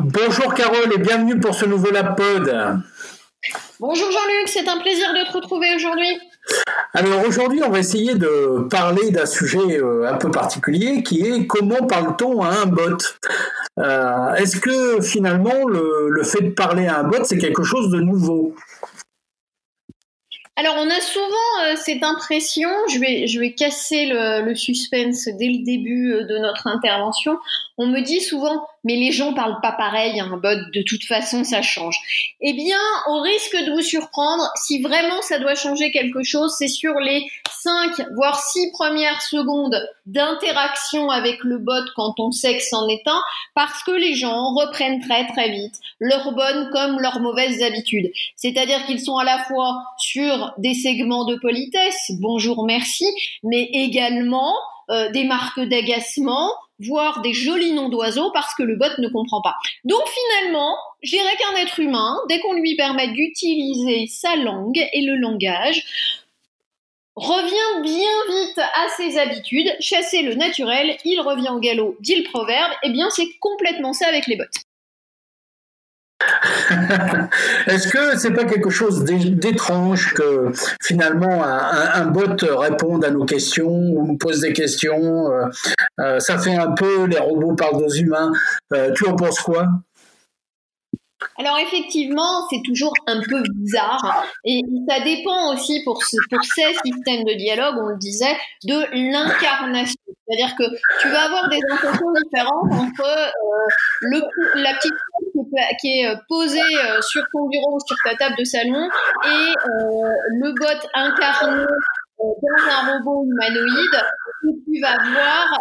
Bonjour Carole et bienvenue pour ce nouveau LabPod. Bonjour Jean-Luc, c'est un plaisir de te retrouver aujourd'hui. Alors aujourd'hui, on va essayer de parler d'un sujet euh, un peu particulier qui est comment parle-t-on à un bot? Euh, Est-ce que finalement le, fait de parler à un bot, c'est quelque chose de nouveau? Alors, on a souvent euh, cette impression, je vais, je vais casser le, suspense dès le début de notre intervention. On me dit souvent, mais les gens parlent pas pareil, un bot, de toute façon, ça change. Eh bien, au risque de vous surprendre, si vraiment ça doit changer quelque chose, c'est sur les 5, voire 6 premières secondes d'interaction avec le bot quand on sait que c'en est un, parce que les gens reprennent très très vite leurs bonnes comme leurs mauvaises habitudes. C'est-à-dire qu'ils sont à la fois sur des segments de politesse, bonjour, merci, mais également euh, des marques d'agacement, voire des jolis noms d'oiseaux parce que le bot ne comprend pas. Donc finalement, je dirais qu'un être humain, dès qu'on lui permet d'utiliser sa langue et le langage, revient bien vite à ses habitudes, chasser le naturel, il revient au galop, dit le proverbe, et eh bien c'est complètement ça avec les bots. Est-ce que c'est pas quelque chose d'étrange que finalement un, bot réponde à nos questions ou nous pose des questions euh, euh, Ça fait un peu les robots parlent aux humains. Euh, tu en penses quoi? Alors effectivement, c'est toujours un peu bizarre et ça dépend aussi pour, pour ces systèmes de dialogue, on le disait, de l'incarnation. C'est-à-dire que tu vas avoir des intentions différentes entre le, la petite qui est, posée euh, sur ton bureau sur ta table de salon et euh, le bot incarné dans un robot humanoïde que tu vas voir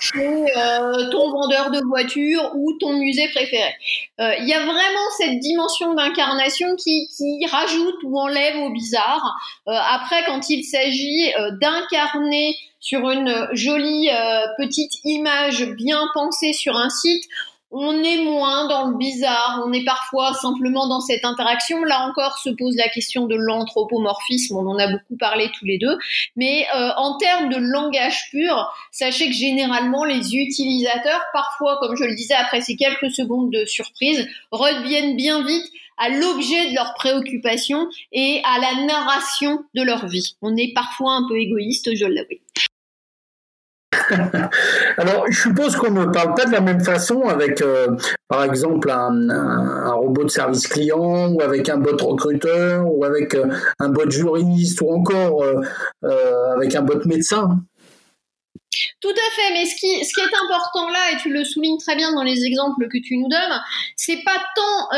chez euh, ton vendeur de voitures ou ton musée préféré. Euh, il y a vraiment cette dimension d'incarnation qui, qui, rajoute ou enlève au bizarre. Euh, après, quand il s'agit d'incarner sur une jolie petite image bien pensée sur un site, on est moins dans le bizarre, on est parfois simplement dans cette interaction. Là encore se pose la question de l'anthropomorphisme, on en a beaucoup parlé tous les deux. Mais euh, en termes de langage pur, sachez que généralement les utilisateurs, parfois, comme je le disais, après ces quelques secondes de surprise, reviennent bien vite à l'objet de leurs préoccupations et à la narration de leur vie. On est parfois un peu égoïste, je l'avoue. Alors, je suppose qu'on ne parle pas de la même façon avec, euh, par exemple, un, robot de service client ou avec un bot recruteur ou avec euh, un bot juriste ou encore euh, avec un bot médecin. Tout à fait, mais ce qui, ce qui est important là, et tu le soulignes très bien dans les exemples que tu nous donnes, c'est pas tant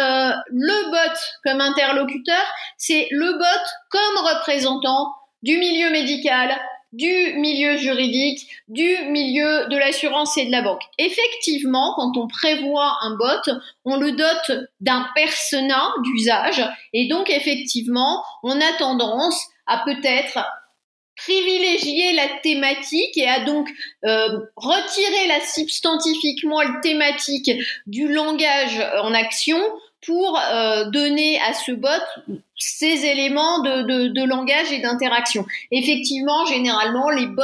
le bot comme interlocuteur, c'est le bot comme représentant du milieu médical, du milieu juridique, du milieu de l'assurance et de la banque. Effectivement, quand on prévoit un bot, on le dote d'un persona d'usage et donc effectivement, on a tendance à peut-être privilégier la thématique et à donc euh, retirer la substantifiquement thématique du langage en action pour euh, donner à ce bot ces éléments de, langage et d'interaction. Effectivement, généralement, les bots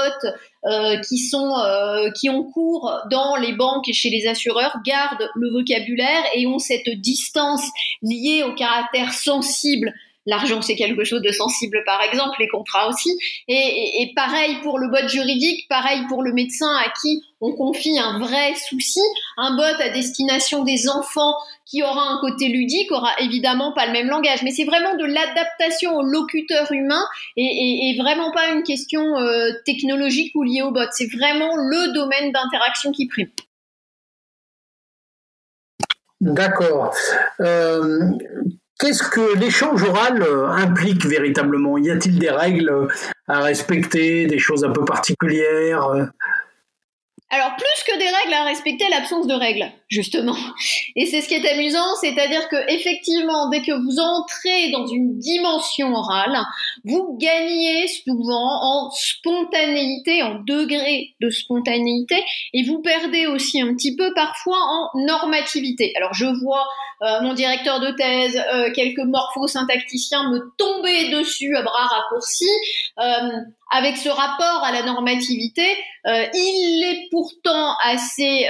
euh, qui sont euh, qui ont cours dans les banques et chez les assureurs gardent le vocabulaire et ont cette distance liée au caractère sensible L'argent, c'est quelque chose de sensible, par exemple, les contrats aussi. Et, pareil pour le bot juridique, pareil pour le médecin à qui on confie un vrai souci. Un bot à destination des enfants qui aura un côté ludique aura évidemment pas le même langage. Mais c'est vraiment de l'adaptation au locuteur humain et, vraiment pas une question euh, technologique ou liée au bot. C'est vraiment le domaine d'interaction qui prime. D'accord. Euh, Qu'est-ce que l'échange oral euh, implique véritablement? Y a-t-il des règles à respecter, des choses un peu particulières euh? Alors plus que des règles à respecter, l'absence de règles, justement. Et c'est ce qui est amusant, c'est-à-dire que effectivement, dès que vous entrez dans une dimension orale, vous gagnez souvent en spontanéité, en degré de spontanéité, et vous perdez aussi un petit peu parfois en normativité. Alors je vois euh, mon directeur de thèse, euh, quelques morphosyntacticiens me tomber dessus à bras raccourcis. Euh, avec ce rapport à la normativité, il est pourtant assez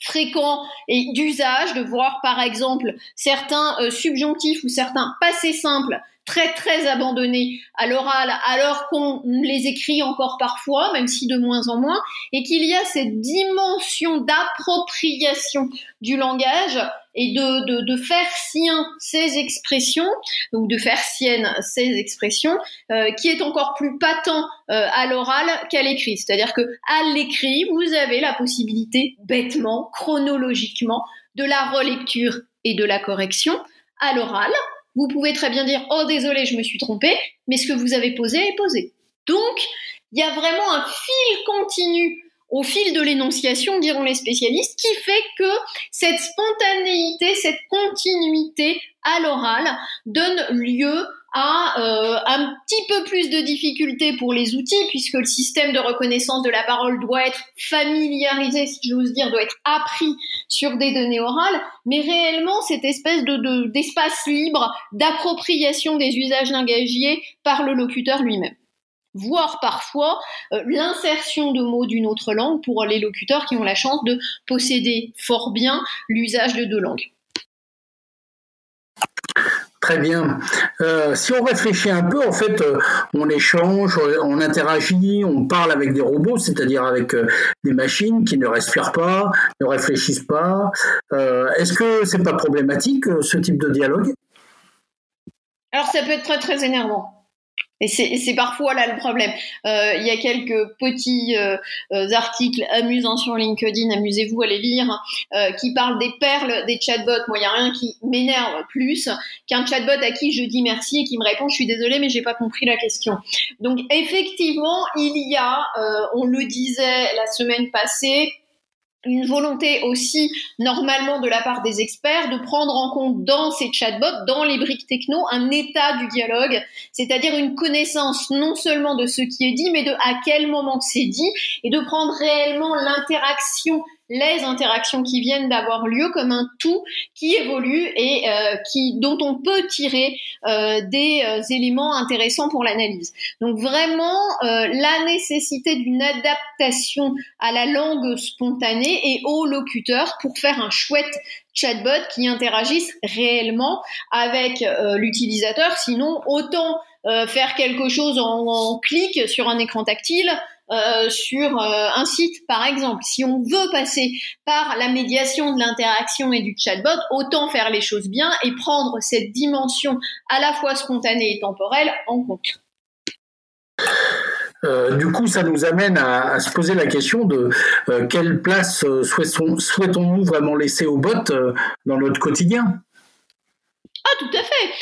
fréquent et d'usage de voir par exemple certains subjonctifs ou certains passés simples très très abandonnés à l'oral alors qu'on les écrit encore parfois, même si de moins en moins, et qu'il y a cette dimension d'appropriation du langage et de, de, de, faire sien ces expressions, ou de faire sienne ces expressions, euh, qui est encore plus patent euh, à l'oral qu'à l'écrit. C'est-à-dire que à l'écrit, vous avez la possibilité, bêtement, chronologiquement, de la relecture et de la correction. À l'oral, vous pouvez très bien dire oh désolé je me suis trompé mais ce que vous avez posé est posé. Donc il y a vraiment un fil continu au fil de l'énonciation, diront les spécialistes, qui fait que cette spontanéité, cette continuité à l'oral donne lieu à euh, un petit peu plus de difficultés pour les outils, puisque le système de reconnaissance de la parole doit être familiarisé, si j'ose dire, doit être appris sur des données orales, mais réellement cette espèce de d'espace libre d'appropriation des usages langagiers par le locuteur lui-même voire parfois euh, l'insertion de mots d'une autre langue pour les locuteurs qui ont la chance de posséder fort bien l'usage de deux langues. Très bien. Euh, si on réfléchit un peu, en fait, euh, on échange, on interagit, on parle avec des robots, c'est-à-dire avec euh, des machines qui ne respirent pas, ne réfléchissent pas. Est-ce que c'est pas problématique ce type de dialogue? Alors ça peut être très très énervant. Et c'est parfois là le problème. Euh, il y a quelques petits euh, euh, articles amusants sur LinkedIn, amusez-vous à les lire, qui parlent des perles des chatbots. Moi, il n'y a rien qui m'énerve plus qu'un chatbot à qui je dis merci et qui me répond je suis désolé mais j'ai pas compris la question. Donc effectivement, il y a, on le disait la semaine passée, une volonté aussi normalement de la part des experts de prendre en compte dans ces chatbots, dans les briques techno, un état du dialogue, c'est-à-dire une connaissance non seulement de ce qui est dit, mais de à quel moment c'est dit, et de prendre réellement l'interaction les interactions qui viennent d'avoir lieu comme un tout qui évolue et euh, qui dont on peut tirer euh, des euh, éléments intéressants pour l'analyse. Donc vraiment la nécessité d'une adaptation à la langue spontanée et au locuteur pour faire un chouette chatbot qui interagisse réellement avec l'utilisateur. Sinon, autant faire quelque chose en, en, clic sur un écran tactile euh, sur euh, un site, par exemple. Si on veut passer par la médiation de l'interaction et du chatbot, autant faire les choses bien et prendre cette dimension à la fois spontanée et temporelle en compte. Euh, du coup, ça nous amène à, se poser la question de quelle place souhaitons-nous vraiment laisser aux bots dans notre quotidien? Ah, tout à fait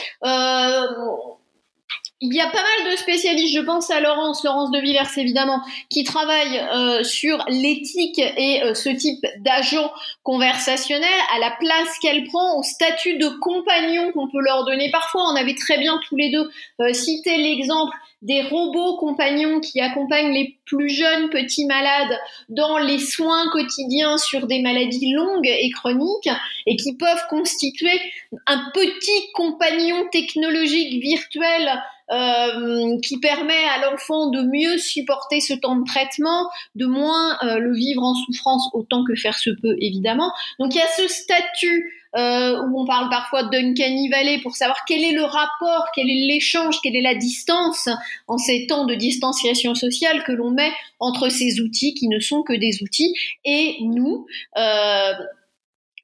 il y a pas mal de spécialistes, je pense à Laurence, Laurence de Villers évidemment, qui travaillent euh, sur l'éthique et euh, ce type d'agent conversationnel, à la place qu'elle prend, au statut de compagnon qu'on peut leur donner. Parfois, on avait très bien tous les deux euh, cité l'exemple des robots compagnons qui accompagnent les plus jeunes petits malades dans les soins quotidiens sur des maladies longues et chroniques et qui peuvent constituer un petit compagnon technologique virtuel euh, qui permet à l'enfant de mieux supporter ce temps de traitement, de moins euh, le vivre en souffrance autant que faire se peut évidemment. Donc il y a ce statut euh, où on parle parfois de Duncan Valley pour savoir quel est le rapport, quel est l'échange, quelle est la distance en ces temps de distanciation sociale que l'on met entre ces outils qui ne sont que des outils et nous. Euh,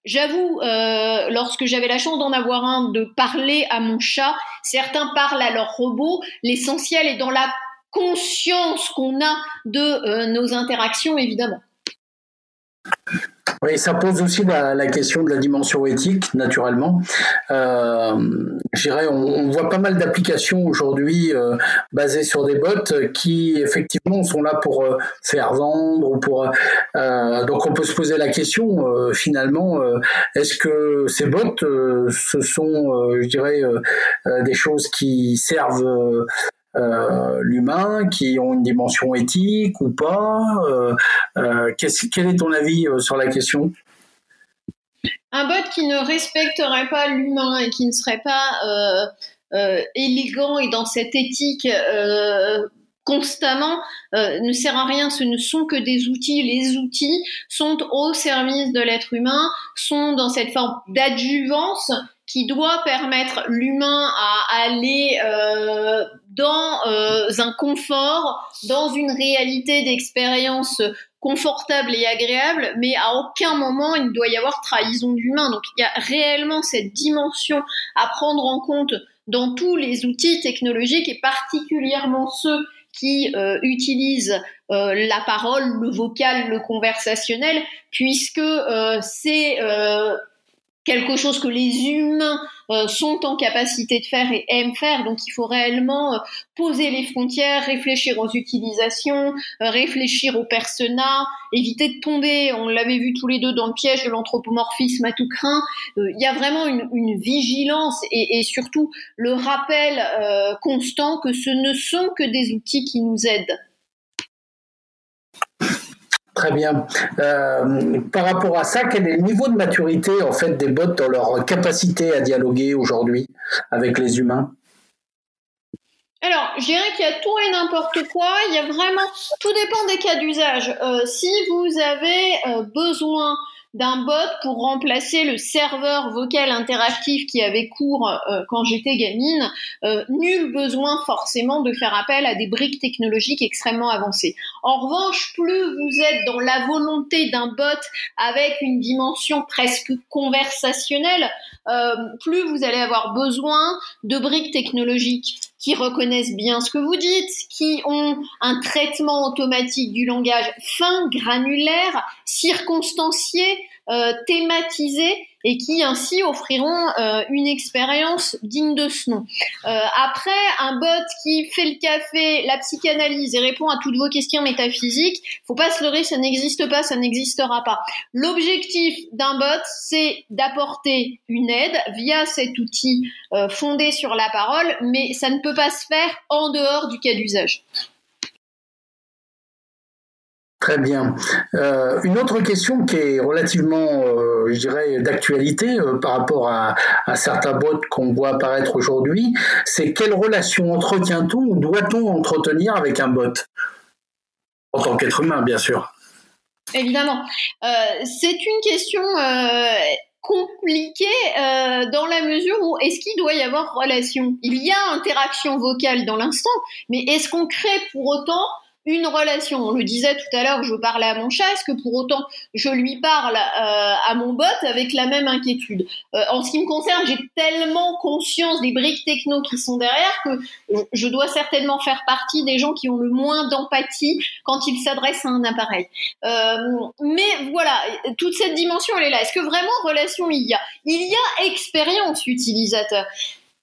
J'avoue, euh, lorsque j'avais la chance d'en avoir un, de parler à mon chat, certains parlent à leur robot. L'essentiel est dans la conscience qu'on a de euh, nos interactions, évidemment. Oui, ça pose aussi la, question de la dimension éthique, naturellement. Euh, on, on, voit pas mal d'applications aujourd'hui euh, basées sur des bots qui, effectivement, sont là pour euh, faire vendre ou pour. Euh, donc, on peut se poser la question, finalement, est-ce que ces bots, ce sont, je dirais, des choses qui servent euh, l'humain, qui ont une dimension éthique ou pas euh, euh, Quel est ton avis sur la question? Un bot qui ne respecterait pas l'humain et qui ne serait pas élégant et dans cette éthique constamment euh, ne sert à rien. Ce ne sont que des outils. Les outils sont au service de l'être humain, sont dans cette forme d'adjuvance qui doit permettre l'humain à aller euh, dans euh, un confort, dans une réalité d'expérience confortable et agréable, mais à aucun moment il ne doit y avoir trahison d'humain. Donc il y a réellement cette dimension à prendre en compte dans tous les outils technologiques et particulièrement ceux qui euh, utilisent euh, la parole, le vocal, le conversationnel, puisque c'est quelque chose que les humains euh, sont en capacité de faire et aiment faire. Donc il faut réellement euh, poser les frontières, réfléchir aux utilisations, euh, réfléchir aux personas, éviter de tomber, on l'avait vu tous les deux dans le piège de l'anthropomorphisme à tout craint. Il y a vraiment une, une vigilance et, et, surtout le rappel constant que ce ne sont que des outils qui nous aident. Très bien. Euh, par rapport à ça, quel est le niveau de maturité en fait des bots dans leur capacité à dialoguer aujourd'hui avec les humains? Alors, je dirais qu'il y a tout et n'importe quoi. Il y a vraiment, tout dépend des cas d'usage. Euh, si vous avez euh, besoin d'un bot pour remplacer le serveur vocal interactif qui avait cours euh, quand j'étais gamine, euh, nul besoin forcément de faire appel à des briques technologiques extrêmement avancées. En revanche, plus vous êtes dans la volonté d'un bot avec une dimension presque conversationnelle, euh, plus vous allez avoir besoin de briques technologiques qui reconnaissent bien ce que vous dites, qui ont un traitement automatique du langage fin, granulaire, circonstancié, euh, et qui ainsi offriront euh, une expérience digne de ce nom. Euh, après, un bot qui fait le café, la psychanalyse et répond à toutes vos questions métaphysiques, faut pas se leurrer, ça n'existe pas, ça n'existera pas. L'objectif d'un bot, c'est d'apporter une aide via cet outil euh, fondé sur la parole, mais ça ne peut pas se faire en dehors du cas d'usage. Très bien. Euh, une autre question qui est relativement, euh, je dirais, d'actualité euh, par rapport à, certains bots qu'on voit apparaître aujourd'hui, c'est quelle relation entretient-on ou doit-on entretenir avec un bot? En tant qu'être humain, bien sûr. Évidemment. c'est une question compliquée dans la mesure où est-ce qu'il doit y avoir relation? Il y a interaction vocale dans l'instant, mais est-ce qu'on crée pour autant une relation. On le disait tout à l'heure, je parlais à mon chat, est-ce que pour autant je lui parle euh, à mon bot avec la même inquiétude? Euh, En ce qui me concerne, j'ai tellement conscience des briques techno qui sont derrière que je dois certainement faire partie des gens qui ont le moins d'empathie quand ils s'adressent à un appareil. Euh, mais voilà, toute cette dimension, elle est là. Est-ce que vraiment relation il y a Il y a expérience utilisateur?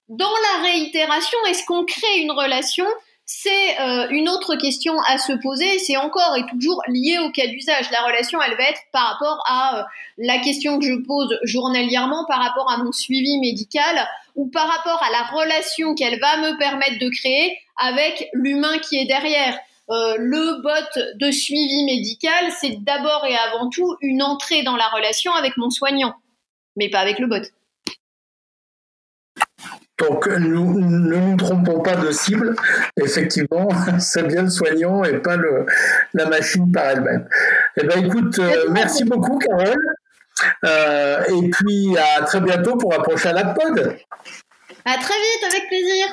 Dans la réitération, est-ce qu'on crée une relation c'est euh, une autre question à se poser. C'est encore et toujours lié au cas d'usage. La relation, elle va être par rapport à euh, la question que je pose journalièrement, par rapport à mon suivi médical ou par rapport à la relation qu'elle va me permettre de créer avec l'humain qui est derrière. Euh, le bot de suivi médical, c'est d'abord et avant tout une entrée dans la relation avec mon soignant, mais pas avec le bot. Donc nous, ne nous trompons pas de cible. Effectivement, c'est bien le soignant et pas le, la machine par elle-même. Eh ben, écoute, euh, merci beaucoup, Carole. Euh, et puis à très bientôt pour un prochain pod. À très vite, avec plaisir.